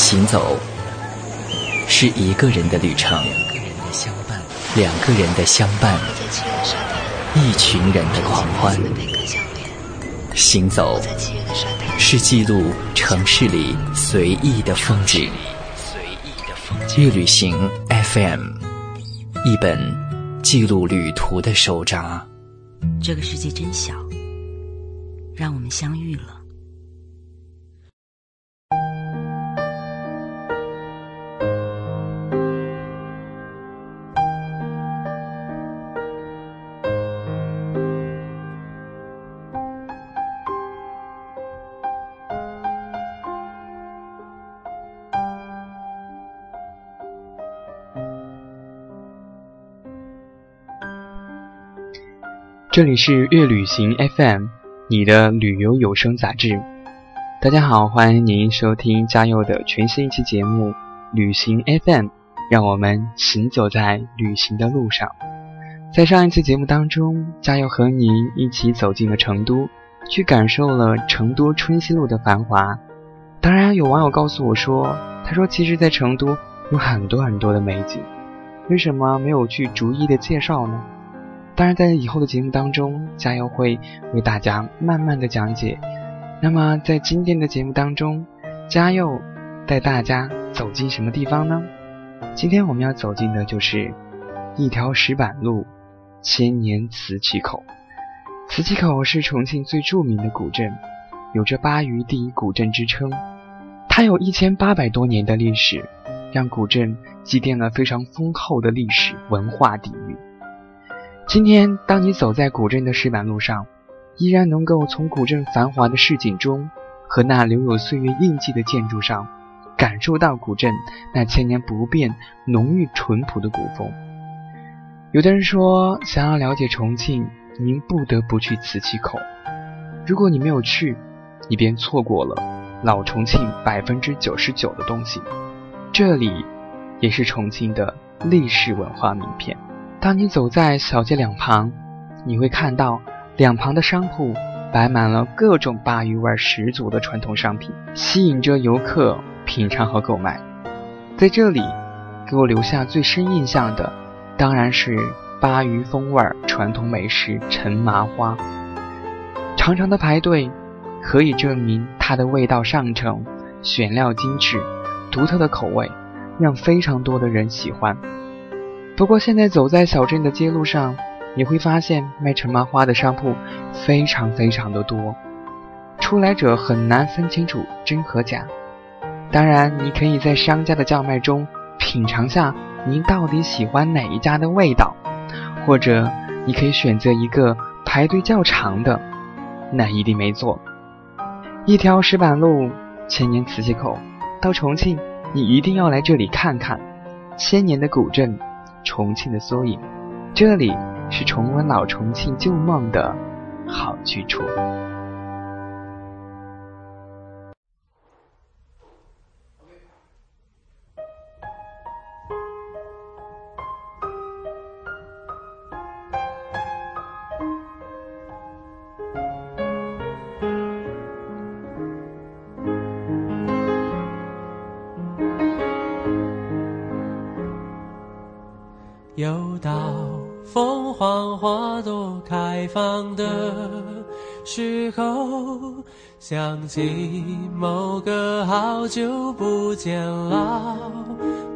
行走是一个人的旅程，两个人的相伴，一群人的狂欢。行走是记录城市里随意的风景。乐旅行 FM，一本记录旅途的手札。这个世界真小，让我们相遇了。这里是月旅行 FM，你的旅游有声杂志。大家好，欢迎您收听嘉佑的全新一期节目《旅行 FM》，让我们行走在旅行的路上。在上一期节目当中，嘉佑和您一起走进了成都，去感受了成都春熙路的繁华。当然，有网友告诉我说，他说其实，在成都有很多很多的美景，为什么没有去逐一的介绍呢？当然，在以后的节目当中，加油会为大家慢慢的讲解。那么，在今天的节目当中，加油带大家走进什么地方呢？今天我们要走进的就是一条石板路——千年磁器口。磁器口是重庆最著名的古镇，有着“巴渝第一古镇”之称。它有一千八百多年的历史，让古镇积淀了非常丰厚的历史文化底蕴。今天，当你走在古镇的石板路上，依然能够从古镇繁华的市井中和那留有岁月印记的建筑上，感受到古镇那千年不变、浓郁淳朴的古风。有的人说，想要了解重庆，您不得不去磁器口。如果你没有去，你便错过了老重庆百分之九十九的东西。这里，也是重庆的历史文化名片。当你走在小街两旁，你会看到两旁的商铺摆满了各种鲅鱼味十足的传统商品，吸引着游客品尝和购买。在这里，给我留下最深印象的，当然是鲅鱼风味传统美食陈麻花。长长的排队，可以证明它的味道上乘，选料精致，独特的口味，让非常多的人喜欢。不过现在走在小镇的街路上，你会发现卖陈麻花的商铺非常非常的多，出来者很难分清楚真和假。当然，你可以在商家的叫卖中品尝下您到底喜欢哪一家的味道，或者你可以选择一个排队较长的，那一定没错。一条石板路，千年磁器口，到重庆你一定要来这里看看，千年的古镇。重庆的缩影，这里是重温老重庆旧梦的好去处。开放的时候，想起某个好久不见老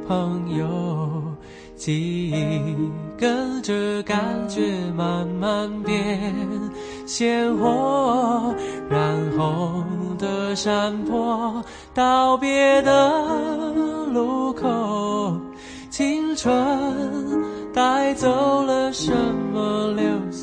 朋友，记忆跟着感觉慢慢变鲜活，染红的山坡，道别的路口，青春。带走了什么，留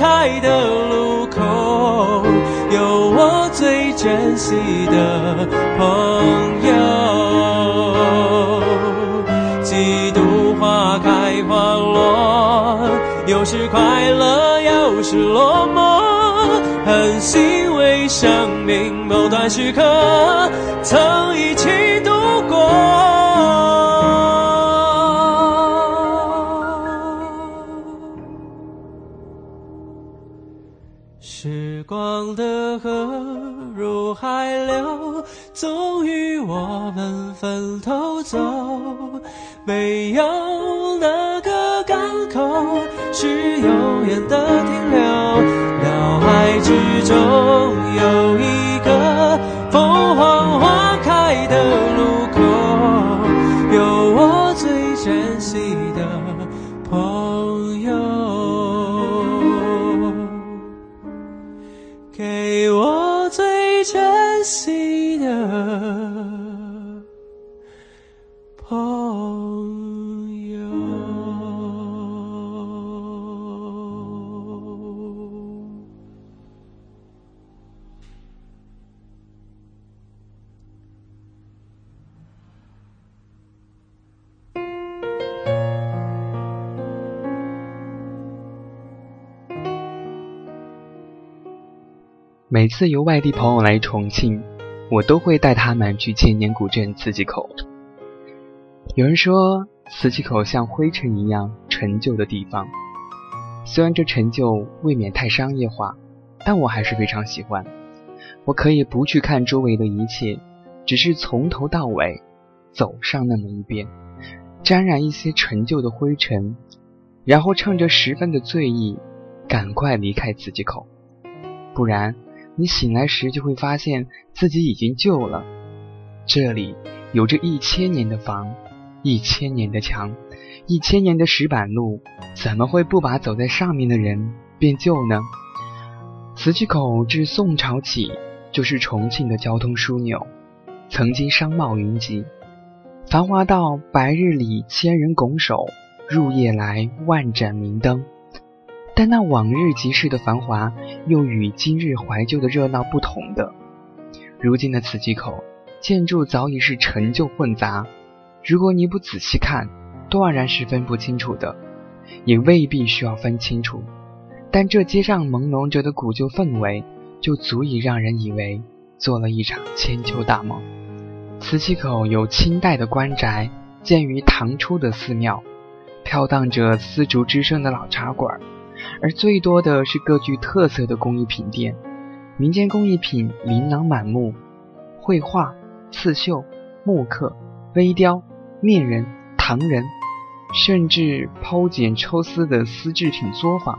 开的路口，有我最珍惜的朋友。几度花开花落，有时快乐，有时落寞，很欣慰生命某段时刻曾一起分头走。没有哪个港口是永远的停留，脑海之中有一个凤凰花开的路口，有我最珍惜的朋友每次有外地朋友来重庆，我都会带他们去千年古镇磁器口。有人说，磁器口像灰尘一样陈旧的地方，虽然这陈旧未免太商业化，但我还是非常喜欢。我可以不去看周围的一切，只是从头到尾走上那么一遍，沾染一些陈旧的灰尘，然后趁着十分的醉意，赶快离开磁器口，不然。你醒来时就会发现自己已经旧了。这里有着一千年的房，一千年的墙，一千年的石板路，怎么会不把走在上面的人变旧呢？磁器口自宋朝起就是重庆的交通枢纽，曾经商贸云集，繁华到白日里千人拱手，入夜来万盏明灯。但那往日集市的繁华，又与今日怀旧的热闹不同的。如今的磁器口建筑早已是陈旧混杂，如果你不仔细看，断然是分不清楚的，也未必需要分清楚。但这街上朦胧着的古旧氛围，就足以让人以为做了一场千秋大梦。磁器口有清代的官宅，建于唐初的寺庙，飘荡着丝竹之声的老茶馆。而最多的是各具特色的工艺品店，民间工艺品琳琅满目，绘画、刺绣、木刻、微雕、面人、唐人，甚至抛茧抽丝的丝制品作坊，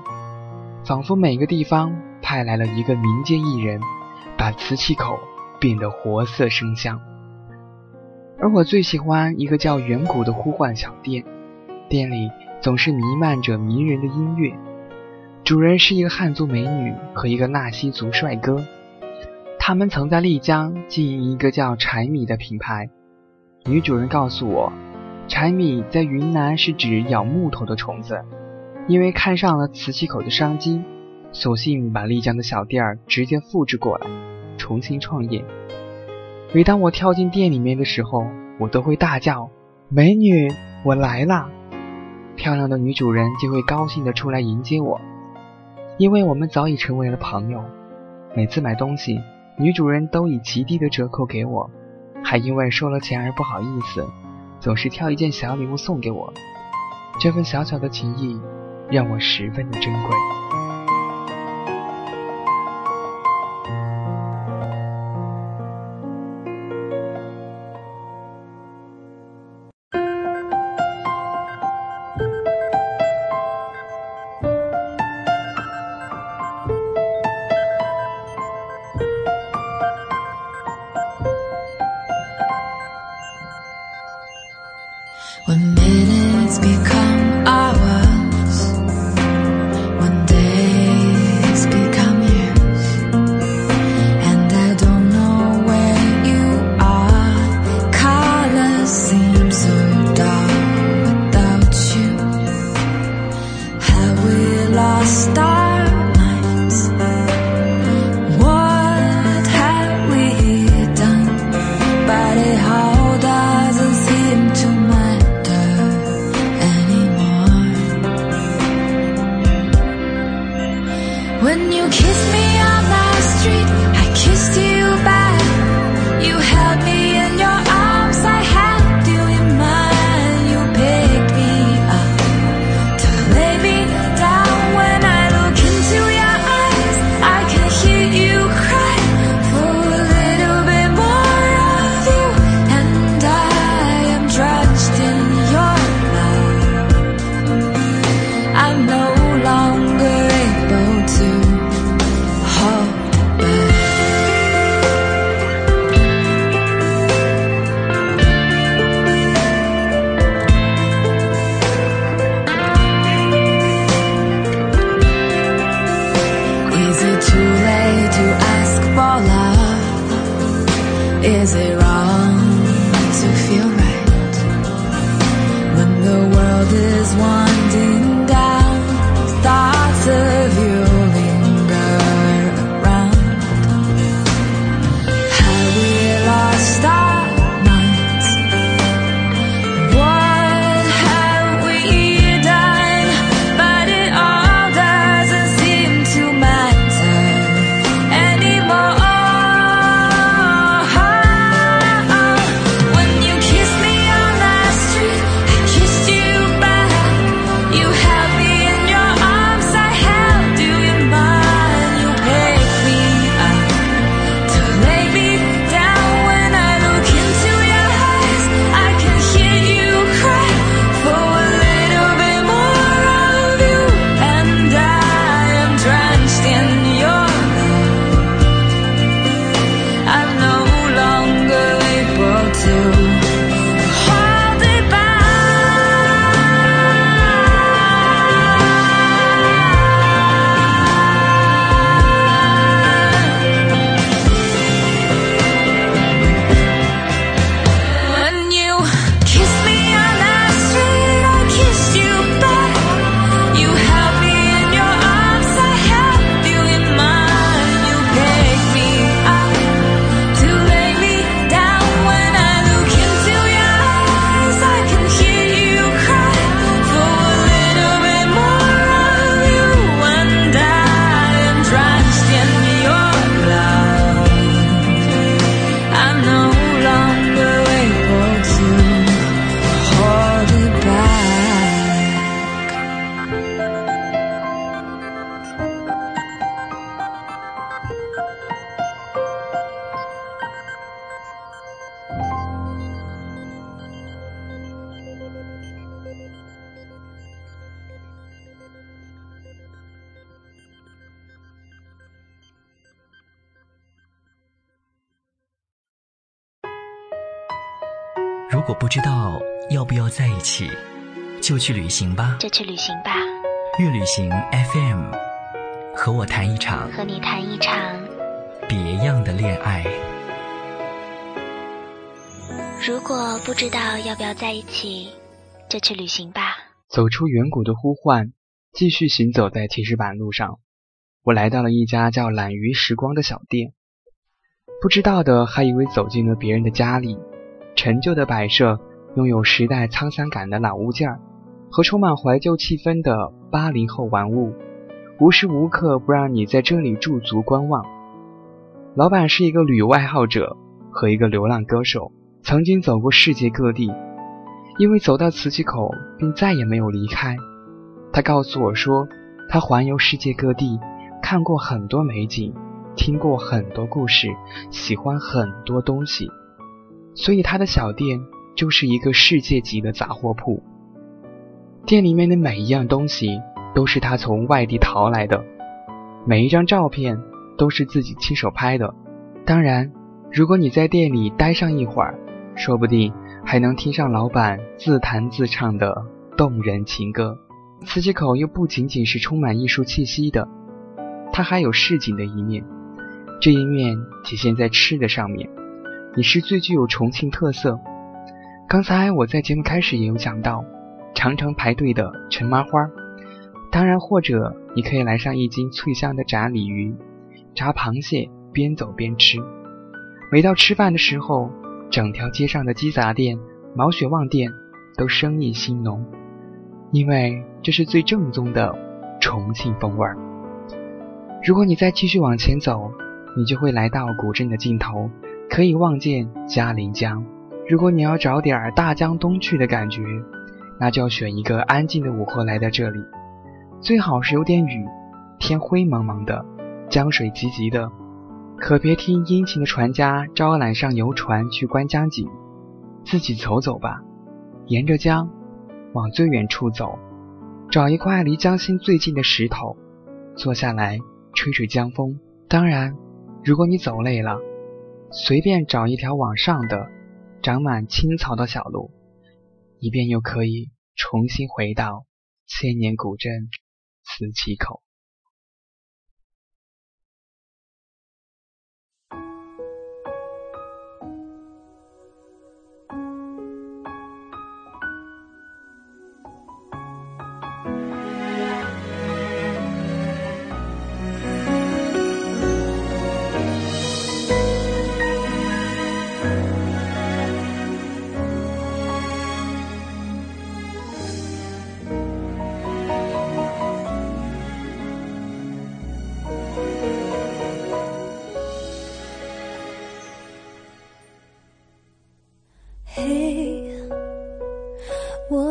仿佛每个地方派来了一个民间艺人，把瓷器口变得活色生香。而我最喜欢一个叫远古的呼唤小店，店里总是弥漫着迷人的音乐。主人是一个汉族美女和一个纳西族帅哥，他们曾在丽江经营一个叫柴米的品牌。女主人告诉我，柴米在云南是指咬木头的虫子，因为看上了瓷器口的商机，索性把丽江的小店儿直接复制过来，重新创业。每当我跳进店里面的时候，我都会大叫：“美女，我来啦！”漂亮的女主人就会高兴地出来迎接我，因为我们早已成为了朋友。每次买东西，女主人都以极低的折扣给我，还因为收了钱而不好意思，总是挑一件小礼物送给我。这份小小的情谊，让我十分的珍贵。如果不知道要不要在一起，就去旅行吧。就去旅行吧。月旅行 FM，和我谈一场，和你谈一场别样的恋爱。如果不知道要不要在一起，就去旅行吧。走出远古的呼唤，继续行走在提示板路上。我来到了一家叫“懒鱼时光”的小店。不知道的还以为走进了别人的家里，陈旧的摆设拥有时代沧桑感的老物件儿，和充满怀旧气氛的八零后玩物，无时无刻不让你在这里驻足观望。老板是一个旅游爱好者和一个流浪歌手，曾经走过世界各地，因为走到磁器口并再也没有离开。他告诉我说，他环游世界各地，看过很多美景。听过很多故事，喜欢很多东西，所以他的小店就是一个世界级的杂货铺。店里面的每一样东西都是他从外地淘来的，每一张照片都是自己亲手拍的。当然，如果你在店里待上一会儿，说不定还能听上老板自弹自唱的动人情歌。磁器口又不仅仅是充满艺术气息的，它还有市井的一面。这一面体现在吃的上面，也是最具有重庆特色。刚才我在节目开始也有讲到，常常排队的陈麻花，当然或者你可以来上一斤脆香的炸鲤鱼、炸螃蟹，边走边吃。每到吃饭的时候，整条街上的鸡杂店、毛血旺店都生意兴隆，因为这是最正宗的重庆风味儿。如果你再继续往前走，你就会来到古镇的尽头，可以望见嘉陵江。如果你要找点儿大江东去的感觉，那就要选一个安静的午后来到这里，最好是有点雨，天灰蒙蒙的，江水急急的，可别听殷勤的船家招揽上游船去观江景，自己走走吧，沿着江往最远处走，找一块离江心最近的石头，坐下来吹吹江风。当然。如果你走累了，随便找一条往上的、长满青草的小路，以便又可以重新回到千年古镇磁器口。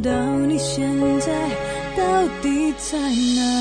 知道你现在到底在哪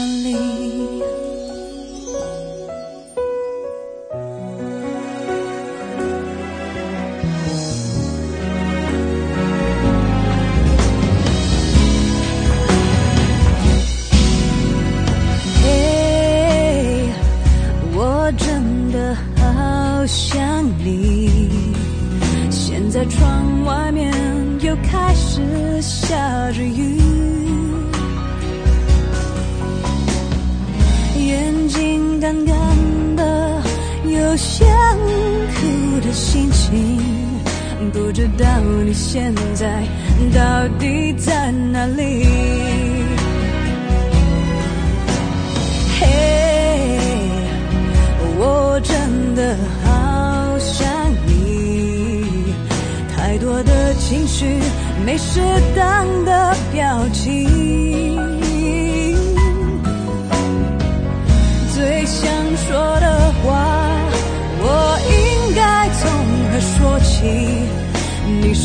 现在到底在哪里。嘿，我真的好想你，太多的情绪没适当的表情。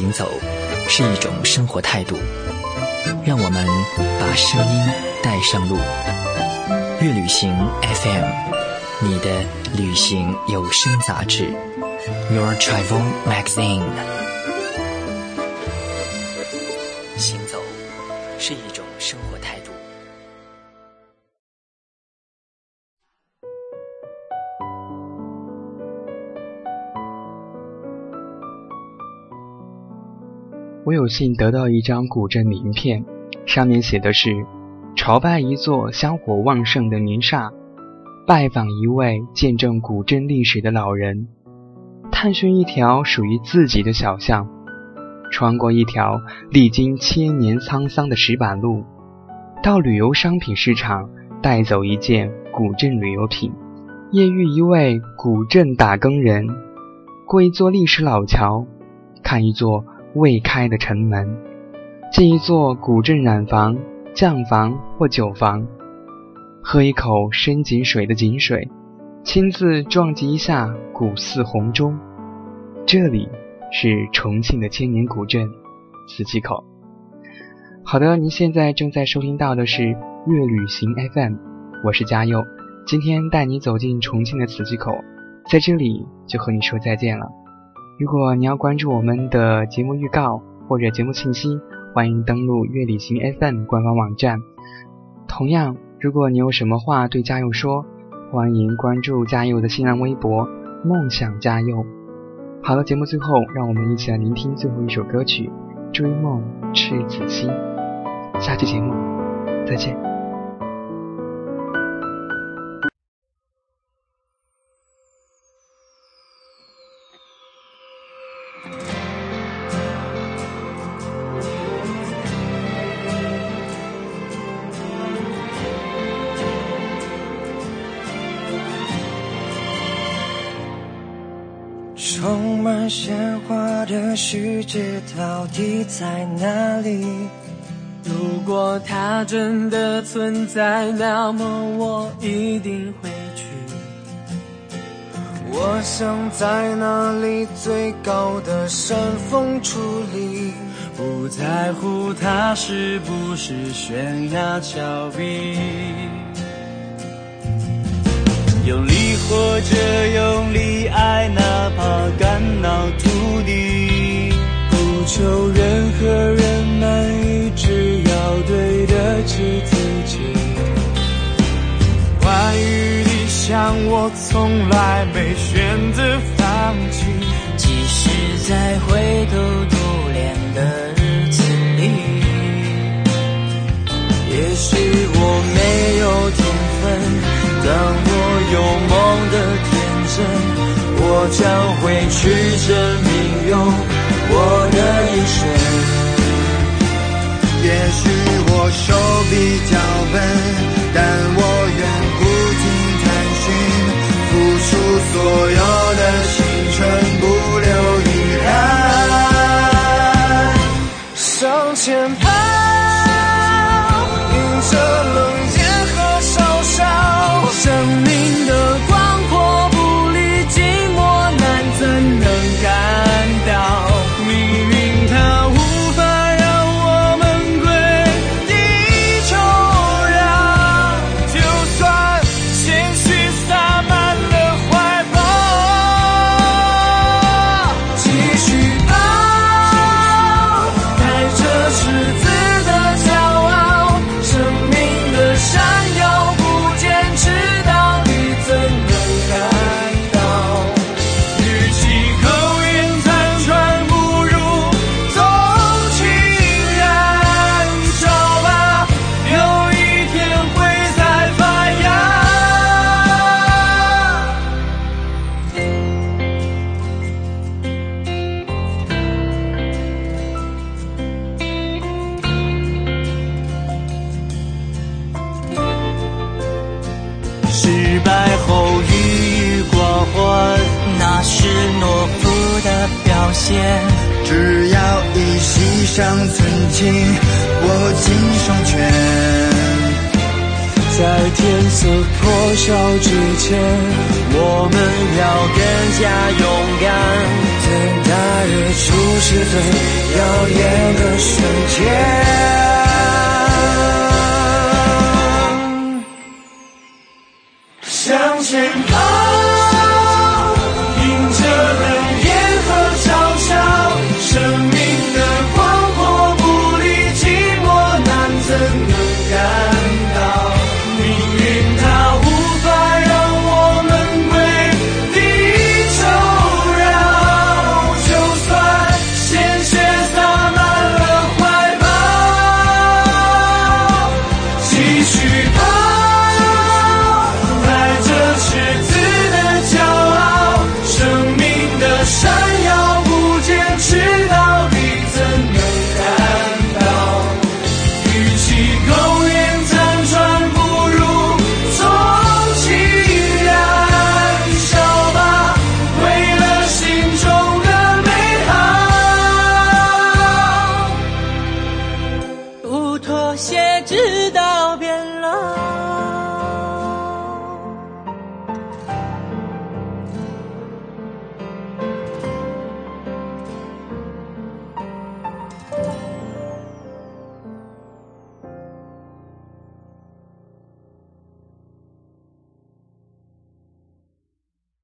行走是一种生活态度，让我们把声音带上路。乐旅行 FM，你的旅行有声杂志，Your Travel Magazine。行走是一种我有幸得到一张古镇名片，上面写的是：朝拜一座香火旺盛的名刹，拜访一位见证古镇历史的老人，探寻一条属于自己的小巷，穿过一条历经千年沧桑的石板路，到旅游商品市场带走一件古镇旅游品，夜遇一位古镇打更人，过一座历史老桥，看一座。未开的城门，进一座古镇染房、酱房或酒房，喝一口深井水的井水，亲自撞击一下古寺红钟。这里是重庆的千年古镇磁器口。好的，您现在正在收听到的是月旅行 FM，我是嘉佑，今天带你走进重庆的磁器口，在这里就和你说再见了。如果你要关注我们的节目预告或者节目信息，欢迎登录乐旅行 FM 官方网站。同样，如果你有什么话对嘉佑说，欢迎关注嘉佑的新浪微博“梦想嘉佑”。好了，节目最后，让我们一起来聆听最后一首歌曲《追梦赤子心》。下期节目再见。充满鲜花的世界到底在哪里？如果它真的存在，那么我一定会。我想在那里最高的山峰矗立，不在乎它是不是悬崖峭壁。用力或者用力爱，哪怕肝脑涂地，不求任何人满意，只要对得起我从来没选择放弃即使在灰头土脸的日子里。也许我没有天分但我有梦的天真我将会去证明用我的一生。也许我手比较笨但我我要只要一息尚存情，握紧双拳，在天色破晓之前，我们要更加勇敢。在大日出时最耀眼的瞬间，向前跑